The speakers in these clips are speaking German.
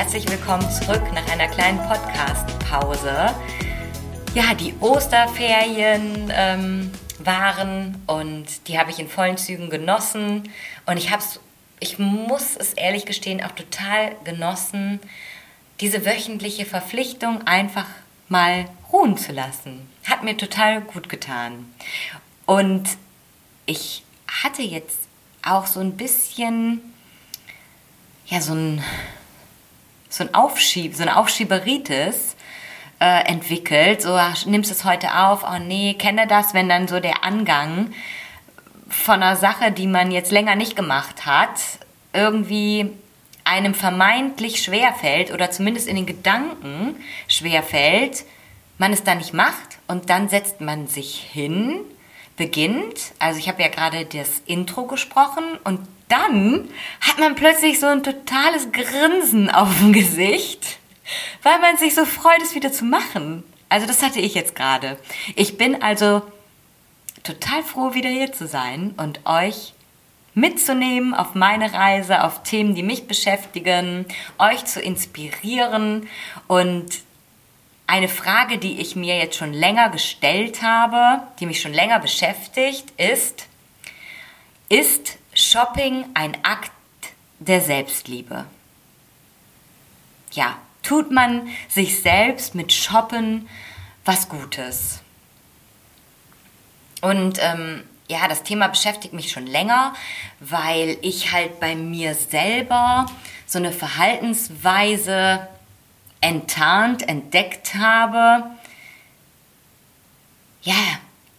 Herzlich willkommen zurück nach einer kleinen Podcast-Pause. Ja, die Osterferien ähm, waren und die habe ich in vollen Zügen genossen und ich habe es, ich muss es ehrlich gestehen, auch total genossen, diese wöchentliche Verpflichtung einfach mal ruhen zu lassen. Hat mir total gut getan. Und ich hatte jetzt auch so ein bisschen, ja, so ein so ein Aufschieb, so eine Aufschieberitis äh, entwickelt. So, ach, nimmst es heute auf, oh nee, kenne das, wenn dann so der Angang von einer Sache, die man jetzt länger nicht gemacht hat, irgendwie einem vermeintlich schwerfällt oder zumindest in den Gedanken schwerfällt, man es dann nicht macht und dann setzt man sich hin, beginnt, also ich habe ja gerade das Intro gesprochen und dann hat man plötzlich so ein totales Grinsen auf dem Gesicht, weil man sich so freut, es wieder zu machen. Also das hatte ich jetzt gerade. Ich bin also total froh, wieder hier zu sein und euch mitzunehmen auf meine Reise, auf Themen, die mich beschäftigen, euch zu inspirieren und eine Frage, die ich mir jetzt schon länger gestellt habe, die mich schon länger beschäftigt, ist, ist Shopping ein Akt der Selbstliebe. Ja, tut man sich selbst mit Shoppen was Gutes. Und ähm, ja, das Thema beschäftigt mich schon länger, weil ich halt bei mir selber so eine Verhaltensweise enttarnt, entdeckt habe, ja,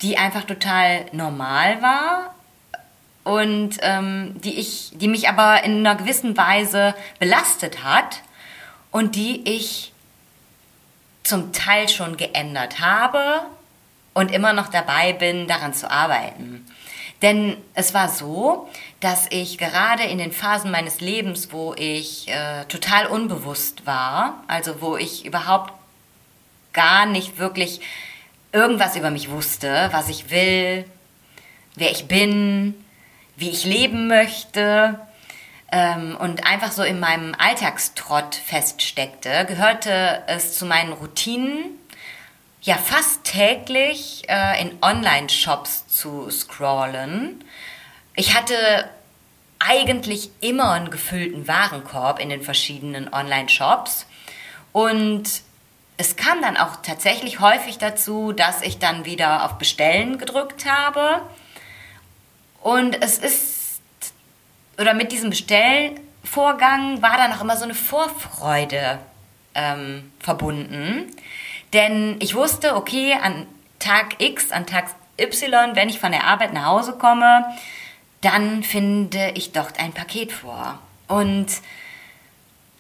die einfach total normal war, und ähm, die, ich, die mich aber in einer gewissen Weise belastet hat und die ich zum Teil schon geändert habe und immer noch dabei bin, daran zu arbeiten. Denn es war so, dass ich gerade in den Phasen meines Lebens, wo ich äh, total unbewusst war, also wo ich überhaupt gar nicht wirklich irgendwas über mich wusste, was ich will, wer ich bin, wie ich leben möchte ähm, und einfach so in meinem Alltagstrott feststeckte, gehörte es zu meinen Routinen, ja fast täglich äh, in Online-Shops zu scrollen. Ich hatte eigentlich immer einen gefüllten Warenkorb in den verschiedenen Online-Shops und es kam dann auch tatsächlich häufig dazu, dass ich dann wieder auf Bestellen gedrückt habe und es ist, oder mit diesem Bestellvorgang war dann auch immer so eine Vorfreude ähm, verbunden. Denn ich wusste, okay, an Tag X, an Tag Y, wenn ich von der Arbeit nach Hause komme, dann finde ich dort ein Paket vor. Und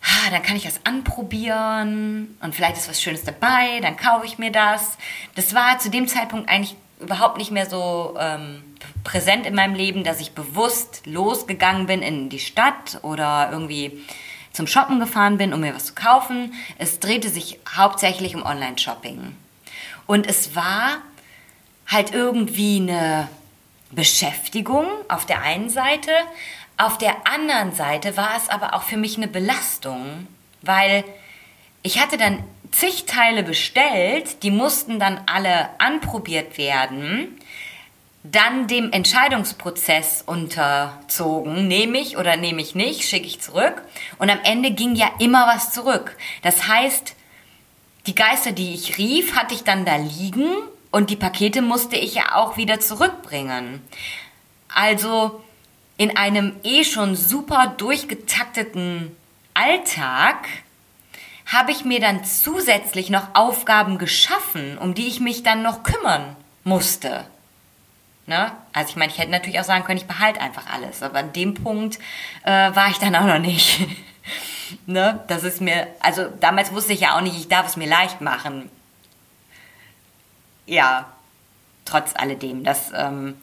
ah, dann kann ich das anprobieren und vielleicht ist was Schönes dabei, dann kaufe ich mir das. Das war zu dem Zeitpunkt eigentlich überhaupt nicht mehr so ähm, präsent in meinem Leben, dass ich bewusst losgegangen bin in die Stadt oder irgendwie zum Shoppen gefahren bin, um mir was zu kaufen. Es drehte sich hauptsächlich um Online-Shopping. Und es war halt irgendwie eine Beschäftigung auf der einen Seite, auf der anderen Seite war es aber auch für mich eine Belastung, weil ich hatte dann zig Teile bestellt, die mussten dann alle anprobiert werden, dann dem Entscheidungsprozess unterzogen, nehme ich oder nehme ich nicht, schicke ich zurück und am Ende ging ja immer was zurück. Das heißt, die Geister, die ich rief, hatte ich dann da liegen und die Pakete musste ich ja auch wieder zurückbringen. Also in einem eh schon super durchgetakteten Alltag habe ich mir dann zusätzlich noch Aufgaben geschaffen, um die ich mich dann noch kümmern musste. Ne? Also ich meine, ich hätte natürlich auch sagen können, ich behalte einfach alles, aber an dem Punkt äh, war ich dann auch noch nicht. Ne? Das ist mir, also damals wusste ich ja auch nicht, ich darf es mir leicht machen. Ja, trotz alledem, das ähm,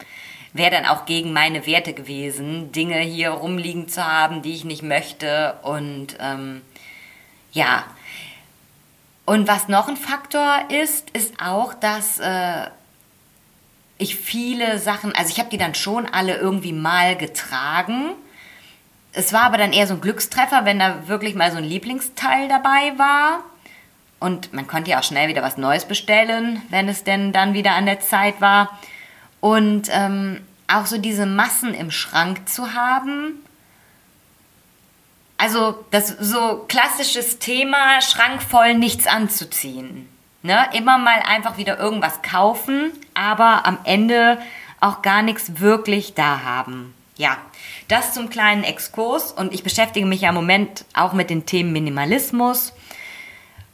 wäre dann auch gegen meine Werte gewesen, Dinge hier rumliegen zu haben, die ich nicht möchte. Und ähm, ja, und was noch ein Faktor ist, ist auch, dass äh, ich viele Sachen, also ich habe die dann schon alle irgendwie mal getragen. Es war aber dann eher so ein Glückstreffer, wenn da wirklich mal so ein Lieblingsteil dabei war. Und man konnte ja auch schnell wieder was Neues bestellen, wenn es denn dann wieder an der Zeit war. Und ähm, auch so diese Massen im Schrank zu haben, also das so klassisches Thema, Schrank voll nichts anzuziehen. Ne? Immer mal einfach wieder irgendwas kaufen, aber am Ende auch gar nichts wirklich da haben. Ja, das zum kleinen Exkurs und ich beschäftige mich ja im Moment auch mit den Themen Minimalismus,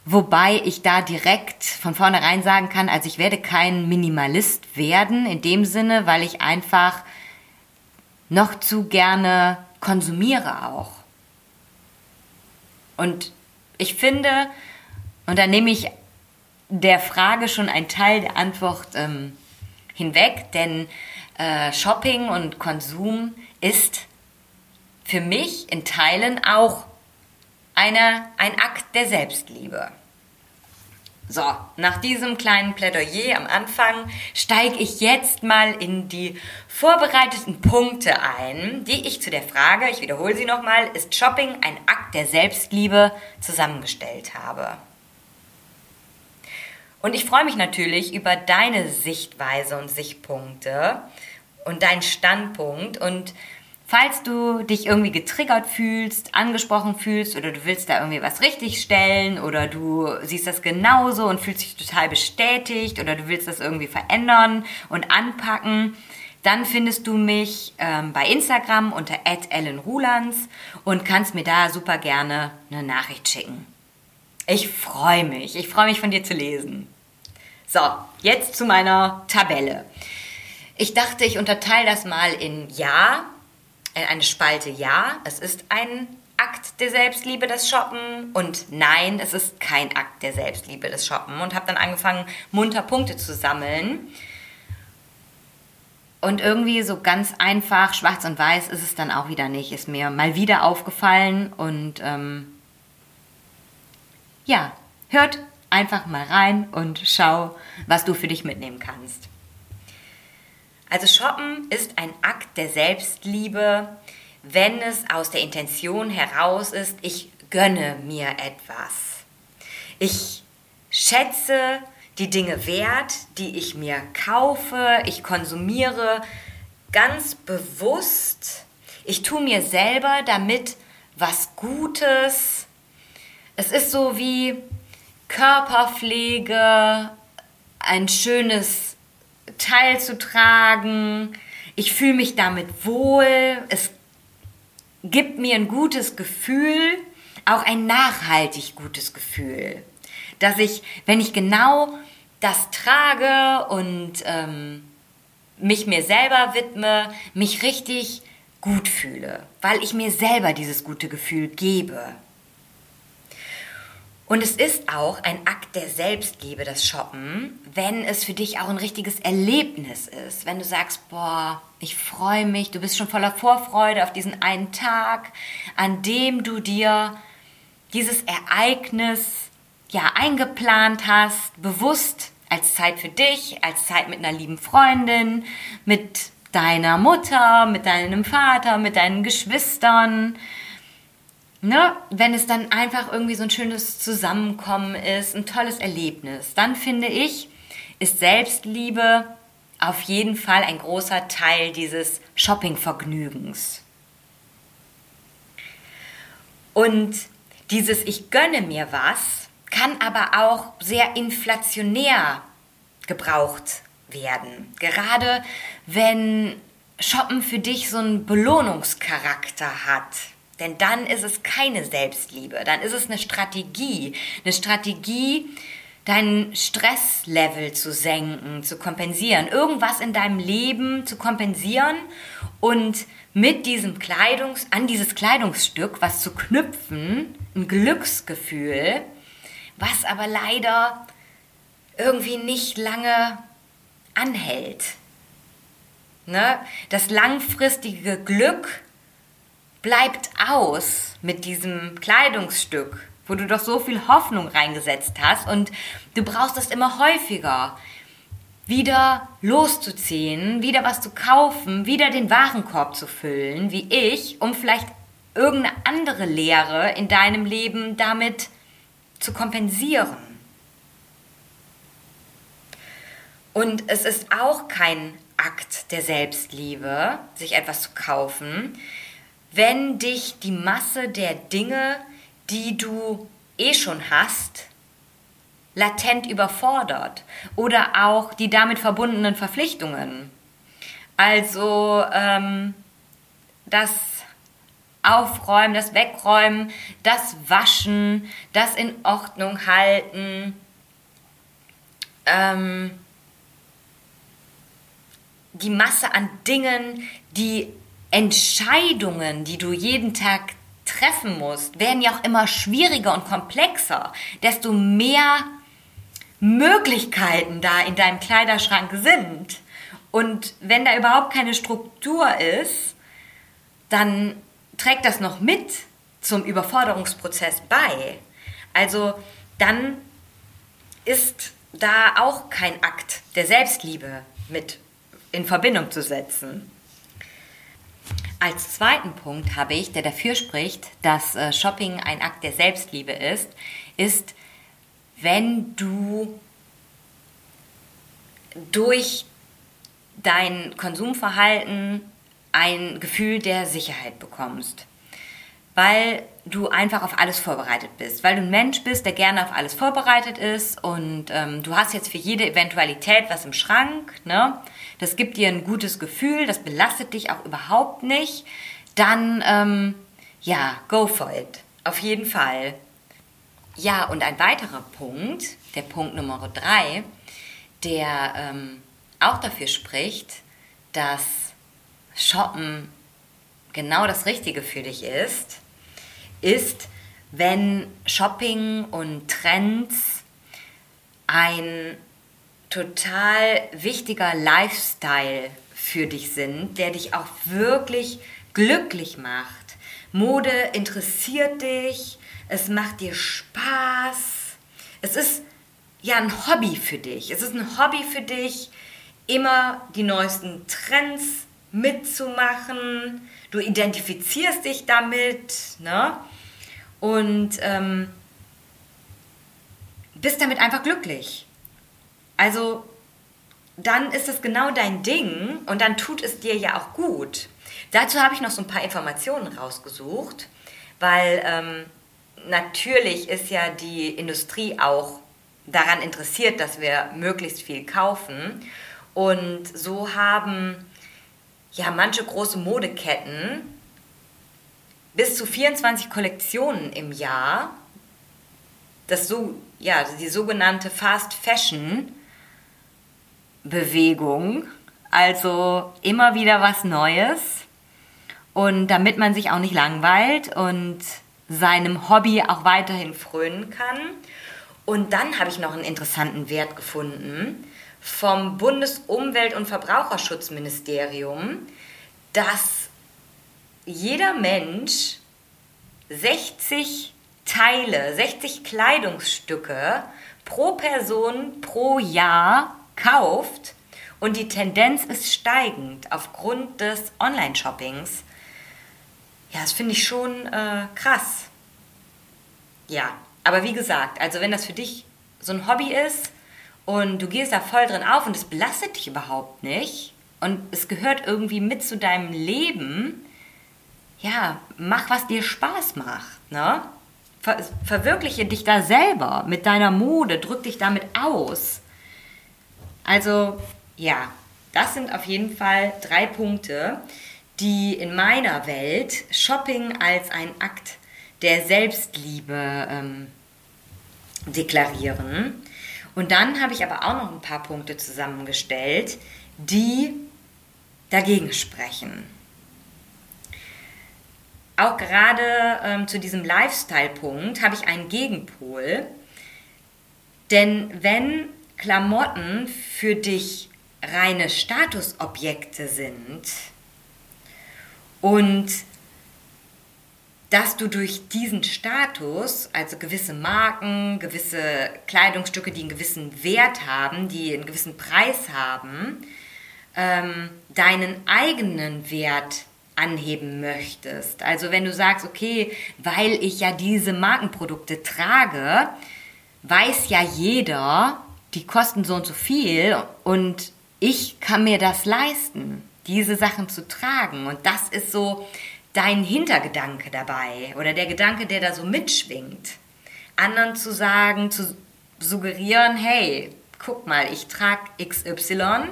wobei ich da direkt von vornherein sagen kann, also ich werde kein Minimalist werden in dem Sinne, weil ich einfach noch zu gerne konsumiere auch. Und ich finde, und da nehme ich der Frage schon einen Teil der Antwort ähm, hinweg, denn äh, Shopping und Konsum ist für mich in Teilen auch eine, ein Akt der Selbstliebe. So, nach diesem kleinen Plädoyer am Anfang steige ich jetzt mal in die vorbereiteten Punkte ein, die ich zu der Frage, ich wiederhole sie nochmal, ist Shopping ein Akt der Selbstliebe zusammengestellt habe. Und ich freue mich natürlich über deine Sichtweise und Sichtpunkte und deinen Standpunkt und Falls du dich irgendwie getriggert fühlst, angesprochen fühlst oder du willst da irgendwie was richtigstellen oder du siehst das genauso und fühlst dich total bestätigt oder du willst das irgendwie verändern und anpacken, dann findest du mich ähm, bei Instagram unter @ellenrulands und kannst mir da super gerne eine Nachricht schicken. Ich freue mich. Ich freue mich von dir zu lesen. So, jetzt zu meiner Tabelle. Ich dachte, ich unterteile das mal in Ja, eine Spalte Ja, es ist ein Akt der Selbstliebe, das Shoppen und nein, es ist kein Akt der Selbstliebe, das Shoppen und habe dann angefangen, munter Punkte zu sammeln. Und irgendwie so ganz einfach, schwarz und weiß ist es dann auch wieder nicht, ist mir mal wieder aufgefallen und ähm, ja, hört einfach mal rein und schau, was du für dich mitnehmen kannst. Also Shoppen ist ein Akt der Selbstliebe, wenn es aus der Intention heraus ist, ich gönne mir etwas. Ich schätze die Dinge wert, die ich mir kaufe, ich konsumiere ganz bewusst. Ich tue mir selber damit was Gutes. Es ist so wie Körperpflege, ein schönes Teil zu tragen. Ich fühle mich damit wohl. Es gibt mir ein gutes Gefühl, auch ein nachhaltig gutes Gefühl. Dass ich, wenn ich genau das trage und ähm, mich mir selber widme, mich richtig gut fühle, weil ich mir selber dieses gute Gefühl gebe. Und es ist auch ein Akt der Selbstliebe, das Shoppen, wenn es für dich auch ein richtiges Erlebnis ist. Wenn du sagst, boah, ich freue mich, du bist schon voller Vorfreude auf diesen einen Tag, an dem du dir dieses Ereignis ja eingeplant hast, bewusst als Zeit für dich, als Zeit mit einer lieben Freundin, mit deiner Mutter, mit deinem Vater, mit deinen Geschwistern, ne, wenn es dann einfach irgendwie so ein schönes Zusammenkommen ist, ein tolles Erlebnis, dann finde ich, ist Selbstliebe auf jeden Fall ein großer Teil dieses Shoppingvergnügens. Und dieses Ich gönne mir was kann aber auch sehr inflationär gebraucht werden. Gerade wenn Shoppen für dich so einen Belohnungscharakter hat. Denn dann ist es keine Selbstliebe, dann ist es eine Strategie. Eine Strategie, dein Stresslevel zu senken, zu kompensieren, irgendwas in deinem Leben zu kompensieren und mit diesem Kleidungs, an dieses Kleidungsstück was zu knüpfen, ein Glücksgefühl, was aber leider irgendwie nicht lange anhält. Ne? Das langfristige Glück bleibt aus mit diesem Kleidungsstück, wo du doch so viel Hoffnung reingesetzt hast und du brauchst das immer häufiger. Wieder loszuziehen, wieder was zu kaufen, wieder den Warenkorb zu füllen, wie ich, um vielleicht irgendeine andere Leere in deinem Leben damit zu kompensieren. Und es ist auch kein Akt der Selbstliebe, sich etwas zu kaufen, wenn dich die Masse der Dinge, die du eh schon hast, latent überfordert oder auch die damit verbundenen Verpflichtungen. Also ähm, das Aufräumen, das Wegräumen, das Waschen, das in Ordnung halten, ähm, die Masse an Dingen, die Entscheidungen, die du jeden Tag treffen musst, werden ja auch immer schwieriger und komplexer, desto mehr Möglichkeiten da in deinem Kleiderschrank sind. Und wenn da überhaupt keine Struktur ist, dann trägt das noch mit zum Überforderungsprozess bei. Also dann ist da auch kein Akt der Selbstliebe mit in Verbindung zu setzen. Als zweiten Punkt habe ich, der dafür spricht, dass äh, Shopping ein Akt der Selbstliebe ist, ist, wenn du durch dein Konsumverhalten ein Gefühl der Sicherheit bekommst. Weil du einfach auf alles vorbereitet bist. Weil du ein Mensch bist, der gerne auf alles vorbereitet ist und ähm, du hast jetzt für jede Eventualität was im Schrank. Ne? Das gibt dir ein gutes Gefühl, das belastet dich auch überhaupt nicht. Dann, ähm, ja, go for it. Auf jeden Fall. Ja, und ein weiterer Punkt, der Punkt Nummer drei, der ähm, auch dafür spricht, dass Shoppen genau das Richtige für dich ist, ist, wenn Shopping und Trends ein total wichtiger Lifestyle für dich sind, der dich auch wirklich glücklich macht. Mode interessiert dich, es macht dir Spaß. Es ist ja ein Hobby für dich. Es ist ein Hobby für dich, immer die neuesten Trends mitzumachen. Du identifizierst dich damit ne? und ähm, bist damit einfach glücklich. Also dann ist es genau dein Ding und dann tut es dir ja auch gut. Dazu habe ich noch so ein paar Informationen rausgesucht, weil ähm, natürlich ist ja die Industrie auch daran interessiert, dass wir möglichst viel kaufen. Und so haben ja manche große Modeketten bis zu 24 Kollektionen im Jahr. Das so, ja, die sogenannte Fast Fashion Bewegung. Also immer wieder was Neues. Und damit man sich auch nicht langweilt und seinem Hobby auch weiterhin frönen kann. Und dann habe ich noch einen interessanten Wert gefunden vom Bundesumwelt- und Verbraucherschutzministerium, dass jeder Mensch 60 Teile, 60 Kleidungsstücke pro Person pro Jahr kauft und die Tendenz ist steigend aufgrund des Online-Shoppings. Ja, das finde ich schon äh, krass. Ja, aber wie gesagt, also wenn das für dich so ein Hobby ist und du gehst da voll drin auf und es belastet dich überhaupt nicht und es gehört irgendwie mit zu deinem Leben, ja, mach, was dir Spaß macht, ne? Ver verwirkliche dich da selber mit deiner Mode, drück dich damit aus. Also, ja, das sind auf jeden Fall drei Punkte, die in meiner Welt Shopping als ein Akt der Selbstliebe ähm, deklarieren. Und dann habe ich aber auch noch ein paar Punkte zusammengestellt, die dagegen sprechen. auch gerade ähm, zu diesem Lifestyle-Punkt habe ich einen Gegenpol. Denn wenn Klamotten für dich reine Statusobjekte sind und dass du durch diesen Status, also gewisse Marken, gewisse Kleidungsstücke, die einen gewissen Wert haben, die einen gewissen Preis haben, ähm, deinen eigenen Wert anheben möchtest. Also wenn du sagst, okay, weil ich ja diese Markenprodukte trage, weiß ja jeder, die kosten so und so viel und ich kann mir das leisten, diese Sachen zu tragen. Und das ist so dein Hintergedanke dabei oder der Gedanke, der da so mitschwingt. Anderen zu sagen, zu suggerieren, hey, guck mal, ich trage XY,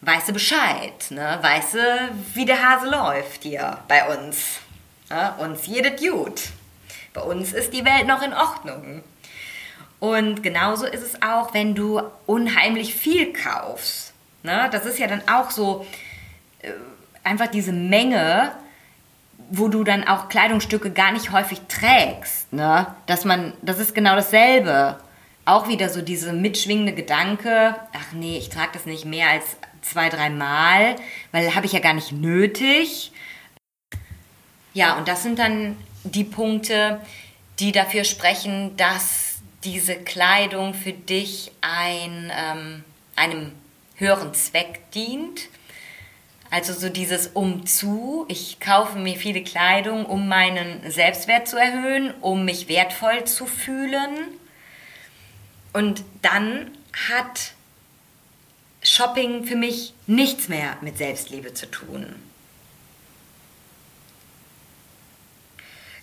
weißt du Bescheid, ne? weißt du, wie der Hase läuft hier bei uns. Ne? Uns jedes gut. Bei uns ist die Welt noch in Ordnung. Und genauso ist es auch, wenn du unheimlich viel kaufst. Ne? Das ist ja dann auch so äh, einfach diese Menge, wo du dann auch Kleidungsstücke gar nicht häufig trägst. Ne? Dass man, das ist genau dasselbe. Auch wieder so diese mitschwingende Gedanke, ach nee, ich trage das nicht mehr als zwei, drei Mal, weil habe ich ja gar nicht nötig. Ja, und das sind dann die Punkte, die dafür sprechen, dass diese Kleidung für dich ein, ähm, einem höheren Zweck dient also so dieses Umzu. Ich kaufe mir viele Kleidung, um meinen Selbstwert zu erhöhen, um mich wertvoll zu fühlen. Und dann hat Shopping für mich nichts mehr mit Selbstliebe zu tun.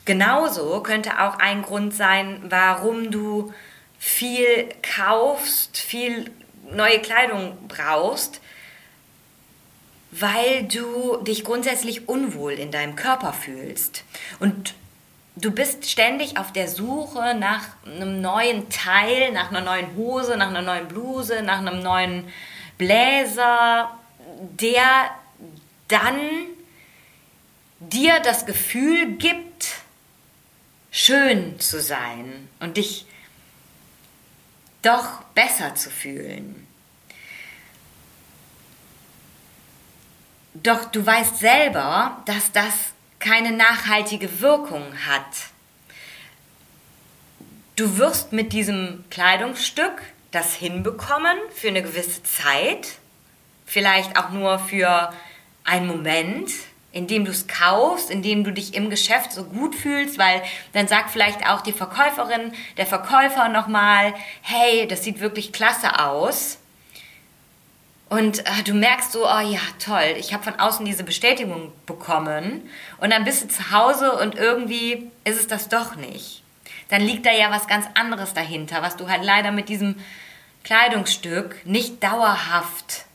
Genauso könnte auch ein Grund sein, warum du viel kaufst, viel neue Kleidung brauchst, weil du dich grundsätzlich unwohl in deinem Körper fühlst. Und du bist ständig auf der Suche nach einem neuen Teil, nach einer neuen Hose, nach einer neuen Bluse, nach einem neuen Bläser, der dann dir das Gefühl gibt, schön zu sein und dich doch besser zu fühlen. Doch du weißt selber, dass das keine nachhaltige Wirkung hat. Du wirst mit diesem Kleidungsstück das hinbekommen für eine gewisse Zeit, vielleicht auch nur für einen Moment, in dem du es kaufst, in dem du dich im Geschäft so gut fühlst, weil dann sagt vielleicht auch die Verkäuferin, der Verkäufer nochmal, hey, das sieht wirklich klasse aus. Und äh, du merkst so, oh ja, toll, ich habe von außen diese Bestätigung bekommen. Und dann bist du zu Hause und irgendwie ist es das doch nicht. Dann liegt da ja was ganz anderes dahinter, was du halt leider mit diesem Kleidungsstück nicht dauerhaft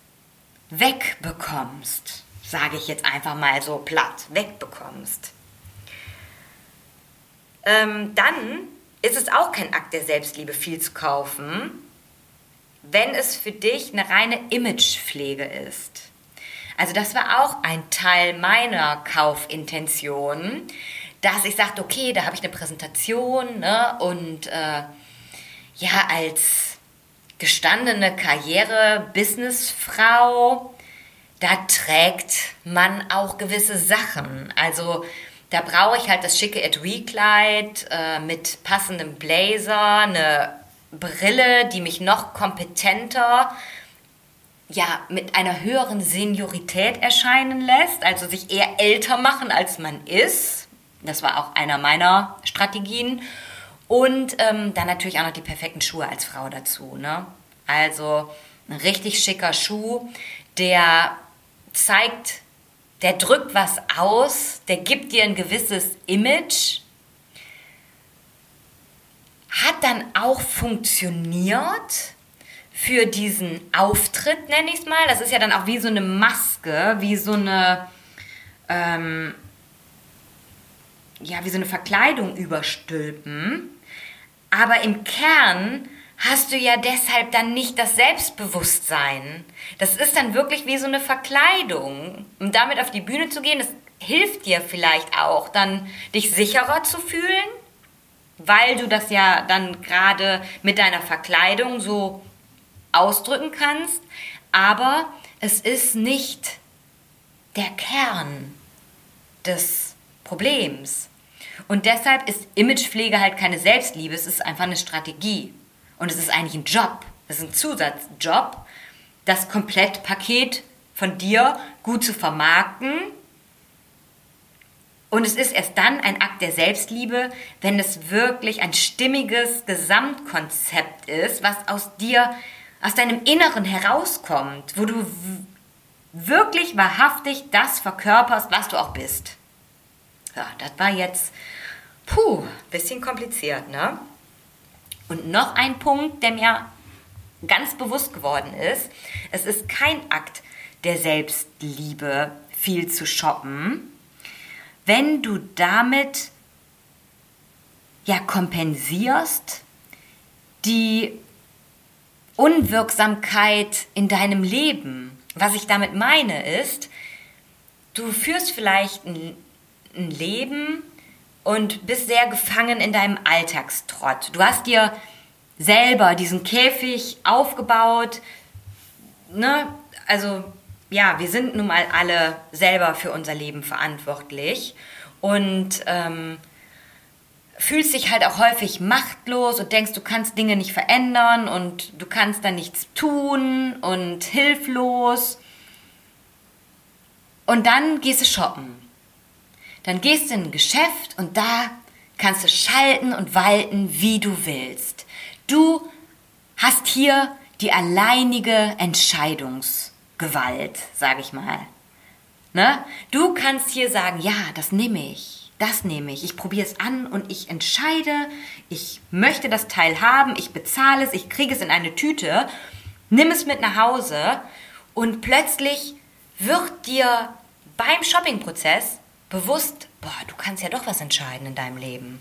wegbekommst. Sage ich jetzt einfach mal so platt, wegbekommst. Ähm, dann ist es auch kein Akt der Selbstliebe, viel zu kaufen, wenn es für dich eine reine Imagepflege ist. Also das war auch ein Teil meiner Kaufintention, dass ich sagte, okay, da habe ich eine Präsentation ne, und äh, ja, als gestandene Karriere-Businessfrau, da trägt man auch gewisse Sachen. Also da brauche ich halt das schicke Etui-Kleid äh, mit passendem Blazer, eine Brille, die mich noch kompetenter, ja, mit einer höheren Seniorität erscheinen lässt, also sich eher älter machen, als man ist. Das war auch einer meiner Strategien. Und ähm, dann natürlich auch noch die perfekten Schuhe als Frau dazu. Ne? Also ein richtig schicker Schuh, der zeigt, der drückt was aus, der gibt dir ein gewisses Image hat dann auch funktioniert für diesen Auftritt, nenne ich es mal. Das ist ja dann auch wie so eine Maske, wie so eine, ähm, ja, wie so eine Verkleidung überstülpen. Aber im Kern hast du ja deshalb dann nicht das Selbstbewusstsein. Das ist dann wirklich wie so eine Verkleidung. Um damit auf die Bühne zu gehen, das hilft dir vielleicht auch, dann dich sicherer zu fühlen, weil du das ja dann gerade mit deiner Verkleidung so ausdrücken kannst. Aber es ist nicht der Kern des Problems. Und deshalb ist Imagepflege halt keine Selbstliebe, es ist einfach eine Strategie. Und es ist eigentlich ein Job, es ist ein Zusatzjob, das Komplettpaket von dir gut zu vermarkten. Und es ist erst dann ein Akt der Selbstliebe, wenn es wirklich ein stimmiges Gesamtkonzept ist, was aus dir, aus deinem Inneren herauskommt, wo du wirklich wahrhaftig das verkörperst, was du auch bist. Ja, das war jetzt, puh, bisschen kompliziert, ne? Und noch ein Punkt, der mir ganz bewusst geworden ist, es ist kein Akt der Selbstliebe, viel zu shoppen, wenn du damit ja kompensierst die Unwirksamkeit in deinem Leben. Was ich damit meine ist, du führst vielleicht ein, ein Leben und bist sehr gefangen in deinem Alltagstrott. Du hast dir selber diesen Käfig aufgebaut. Ne? Also ja, wir sind nun mal alle selber für unser Leben verantwortlich und ähm, fühlst dich halt auch häufig machtlos und denkst, du kannst Dinge nicht verändern und du kannst dann nichts tun und hilflos. Und dann gehst du shoppen. Dann gehst du in ein Geschäft und da kannst du schalten und walten, wie du willst. Du hast hier die alleinige Entscheidungsgewalt, sage ich mal. Ne? Du kannst hier sagen, ja, das nehme ich, das nehme ich, ich probiere es an und ich entscheide, ich möchte das Teil haben, ich bezahle es, ich kriege es in eine Tüte, nimm es mit nach Hause und plötzlich wird dir beim Shoppingprozess bewusst, boah, du kannst ja doch was entscheiden in deinem Leben.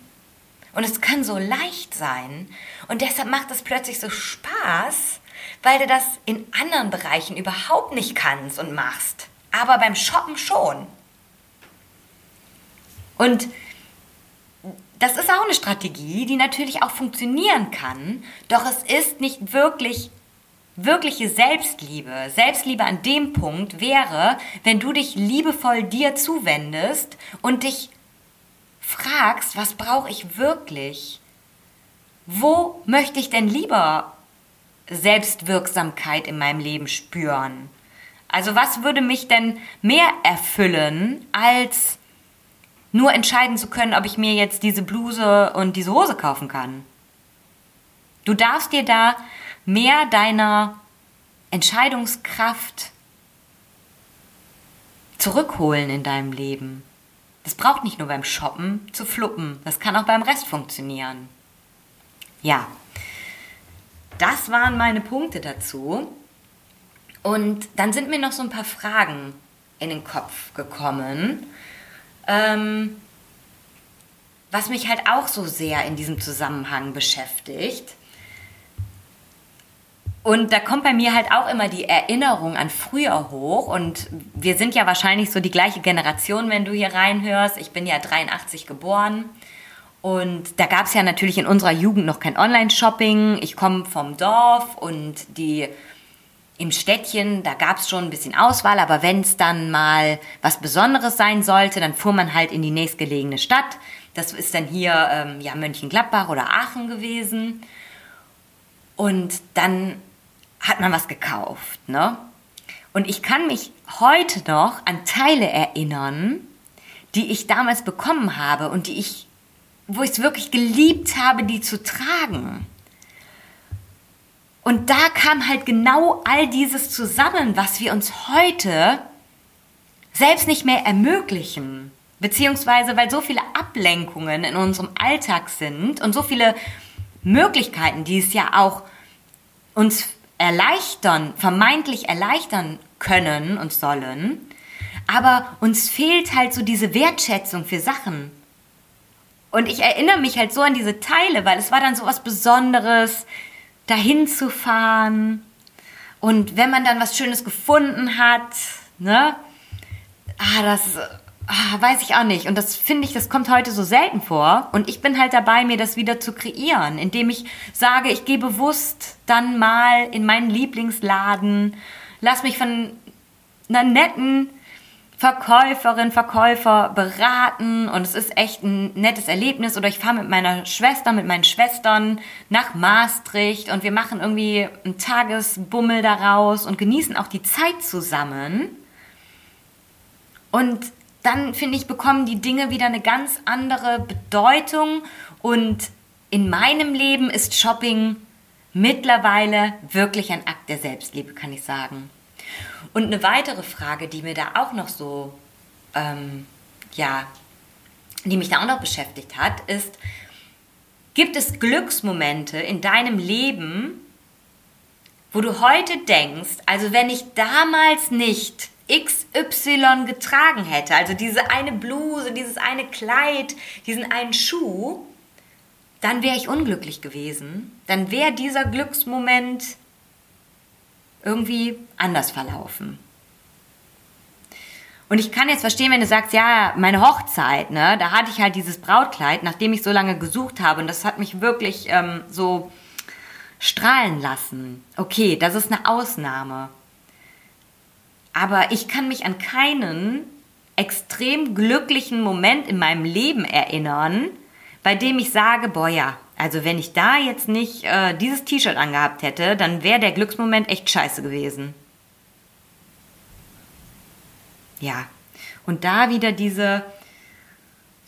Und es kann so leicht sein. Und deshalb macht es plötzlich so Spaß, weil du das in anderen Bereichen überhaupt nicht kannst und machst. Aber beim Shoppen schon. Und das ist auch eine Strategie, die natürlich auch funktionieren kann, doch es ist nicht wirklich wirkliche Selbstliebe. Selbstliebe an dem Punkt wäre, wenn du dich liebevoll dir zuwendest und dich fragst, was brauche ich wirklich? Wo möchte ich denn lieber Selbstwirksamkeit in meinem Leben spüren? Also was würde mich denn mehr erfüllen, als nur entscheiden zu können, ob ich mir jetzt diese Bluse und diese Hose kaufen kann? Du darfst dir da mehr deiner Entscheidungskraft zurückholen in deinem Leben. Das braucht nicht nur beim Shoppen zu fluppen, das kann auch beim Rest funktionieren. Ja, das waren meine Punkte dazu. Und dann sind mir noch so ein paar Fragen in den Kopf gekommen, ähm, was mich halt auch so sehr in diesem Zusammenhang beschäftigt. Und da kommt bei mir halt auch immer die Erinnerung an früher hoch. Und wir sind ja wahrscheinlich so die gleiche Generation, wenn du hier reinhörst. Ich bin ja 83 geboren. Und da gab es ja natürlich in unserer Jugend noch kein Online-Shopping. Ich komme vom Dorf und die im Städtchen, da gab es schon ein bisschen Auswahl, aber wenn es dann mal was Besonderes sein sollte, dann fuhr man halt in die nächstgelegene Stadt. Das ist dann hier ähm, ja Mönchengladbach oder Aachen gewesen. Und dann hat man was gekauft, ne? Und ich kann mich heute noch an Teile erinnern, die ich damals bekommen habe und die ich, wo ich es wirklich geliebt habe, die zu tragen. Und da kam halt genau all dieses zusammen, was wir uns heute selbst nicht mehr ermöglichen. Beziehungsweise, weil so viele Ablenkungen in unserem Alltag sind und so viele Möglichkeiten, die es ja auch uns erleichtern, vermeintlich erleichtern können und sollen, aber uns fehlt halt so diese Wertschätzung für Sachen. Und ich erinnere mich halt so an diese Teile, weil es war dann so was Besonderes, dahin zu fahren. Und wenn man dann was Schönes gefunden hat, ne, ah, das ah, weiß ich auch nicht. Und das finde ich, das kommt heute so selten vor. Und ich bin halt dabei, mir das wieder zu kreieren, indem ich sage, ich gehe bewusst dann mal in meinen Lieblingsladen, lass mich von einer netten Verkäuferin, Verkäufer beraten und es ist echt ein nettes Erlebnis. Oder ich fahre mit meiner Schwester, mit meinen Schwestern nach Maastricht und wir machen irgendwie einen Tagesbummel daraus und genießen auch die Zeit zusammen. Und dann finde ich, bekommen die Dinge wieder eine ganz andere Bedeutung und in meinem Leben ist Shopping mittlerweile wirklich ein Akt der Selbstliebe, kann ich sagen. Und eine weitere Frage, die mir da auch noch so, ähm, ja, die mich da auch noch beschäftigt hat, ist, gibt es Glücksmomente in deinem Leben, wo du heute denkst, also wenn ich damals nicht XY getragen hätte, also diese eine Bluse, dieses eine Kleid, diesen einen Schuh, dann wäre ich unglücklich gewesen. Dann wäre dieser Glücksmoment irgendwie anders verlaufen. Und ich kann jetzt verstehen, wenn du sagst, ja, meine Hochzeit, ne, da hatte ich halt dieses Brautkleid, nachdem ich so lange gesucht habe und das hat mich wirklich ähm, so strahlen lassen. Okay, das ist eine Ausnahme. Aber ich kann mich an keinen extrem glücklichen Moment in meinem Leben erinnern, bei dem ich sage, boah ja, also wenn ich da jetzt nicht äh, dieses T-Shirt angehabt hätte, dann wäre der Glücksmoment echt scheiße gewesen. Ja, und da wieder diese,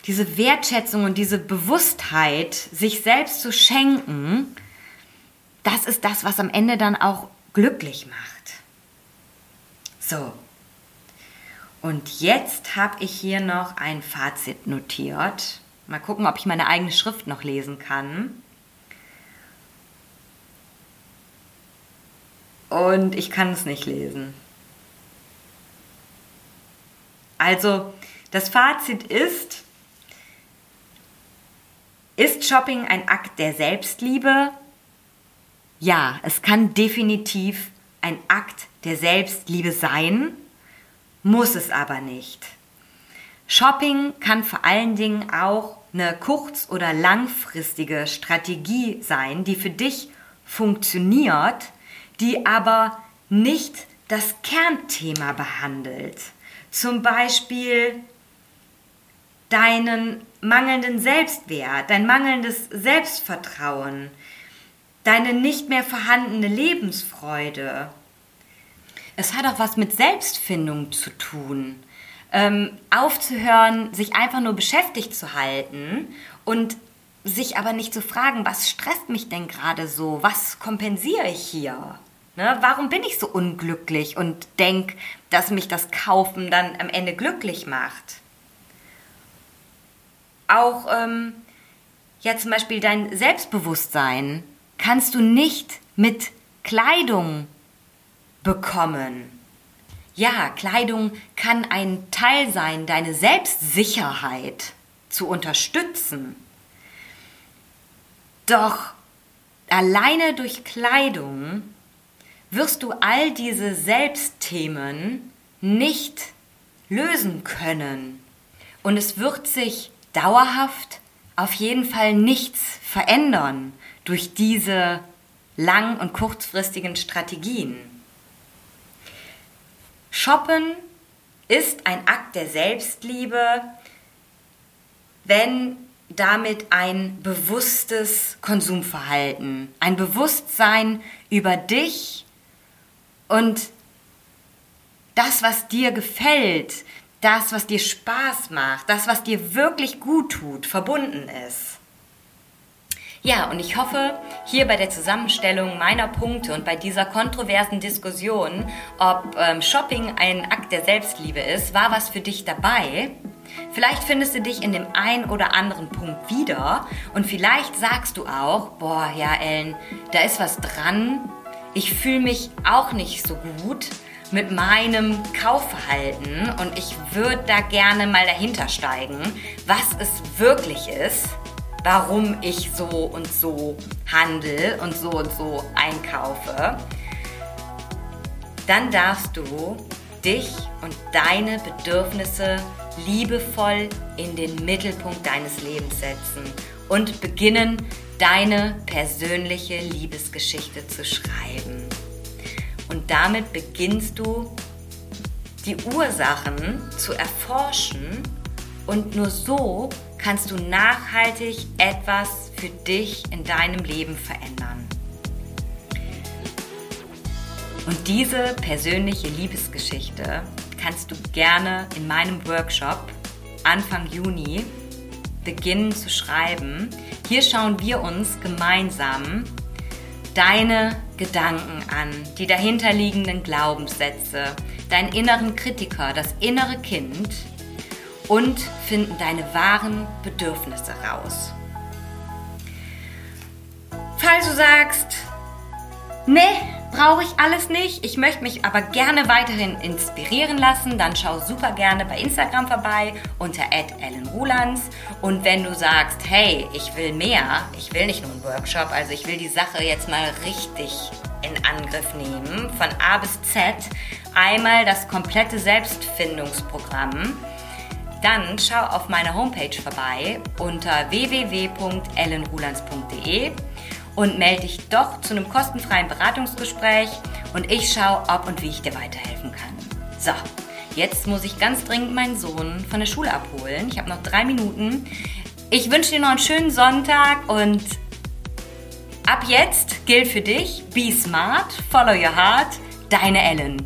diese Wertschätzung und diese Bewusstheit, sich selbst zu schenken, das ist das, was am Ende dann auch glücklich macht. So. Und jetzt habe ich hier noch ein Fazit notiert. Mal gucken, ob ich meine eigene Schrift noch lesen kann. Und ich kann es nicht lesen. Also, das Fazit ist, ist Shopping ein Akt der Selbstliebe? Ja, es kann definitiv ein Akt der Selbstliebe sein, muss es aber nicht. Shopping kann vor allen Dingen auch eine kurz- oder langfristige Strategie sein, die für dich funktioniert, die aber nicht das Kernthema behandelt. Zum Beispiel deinen mangelnden Selbstwert, dein mangelndes Selbstvertrauen, deine nicht mehr vorhandene Lebensfreude. Es hat auch was mit Selbstfindung zu tun. Ähm, aufzuhören, sich einfach nur beschäftigt zu halten und sich aber nicht zu fragen, was stresst mich denn gerade so? Was kompensiere ich hier? Ne? Warum bin ich so unglücklich und denke, dass mich das Kaufen dann am Ende glücklich macht? Auch ähm, ja zum Beispiel dein Selbstbewusstsein kannst du nicht mit Kleidung bekommen. Ja, Kleidung kann ein Teil sein, deine Selbstsicherheit zu unterstützen. Doch alleine durch Kleidung wirst du all diese Selbstthemen nicht lösen können. Und es wird sich dauerhaft auf jeden Fall nichts verändern durch diese lang- und kurzfristigen Strategien. Shoppen ist ein Akt der Selbstliebe, wenn damit ein bewusstes Konsumverhalten, ein Bewusstsein über dich und das, was dir gefällt, das, was dir Spaß macht, das, was dir wirklich gut tut, verbunden ist. Ja, und ich hoffe, hier bei der Zusammenstellung meiner Punkte und bei dieser kontroversen Diskussion, ob ähm, Shopping ein Akt der Selbstliebe ist, war was für dich dabei. Vielleicht findest du dich in dem einen oder anderen Punkt wieder und vielleicht sagst du auch, boah, ja, Ellen, da ist was dran. Ich fühle mich auch nicht so gut mit meinem Kaufverhalten und ich würde da gerne mal dahinter steigen, was es wirklich ist warum ich so und so handle und so und so einkaufe, dann darfst du dich und deine Bedürfnisse liebevoll in den Mittelpunkt deines Lebens setzen und beginnen, deine persönliche Liebesgeschichte zu schreiben. Und damit beginnst du die Ursachen zu erforschen und nur so kannst du nachhaltig etwas für dich in deinem Leben verändern. Und diese persönliche Liebesgeschichte kannst du gerne in meinem Workshop Anfang Juni beginnen zu schreiben. Hier schauen wir uns gemeinsam deine Gedanken an, die dahinterliegenden Glaubenssätze, deinen inneren Kritiker, das innere Kind und finden deine wahren Bedürfnisse raus. Falls du sagst, nee, brauche ich alles nicht. Ich möchte mich aber gerne weiterhin inspirieren lassen. Dann schau super gerne bei Instagram vorbei unter @ellenrulands und wenn du sagst, hey, ich will mehr, ich will nicht nur einen Workshop, also ich will die Sache jetzt mal richtig in Angriff nehmen, von A bis Z, einmal das komplette Selbstfindungsprogramm. Dann schau auf meiner Homepage vorbei unter www.ellenrulands.de und melde dich doch zu einem kostenfreien Beratungsgespräch und ich schaue, ob und wie ich dir weiterhelfen kann. So, jetzt muss ich ganz dringend meinen Sohn von der Schule abholen. Ich habe noch drei Minuten. Ich wünsche dir noch einen schönen Sonntag und ab jetzt gilt für dich, be smart, follow your heart, deine Ellen.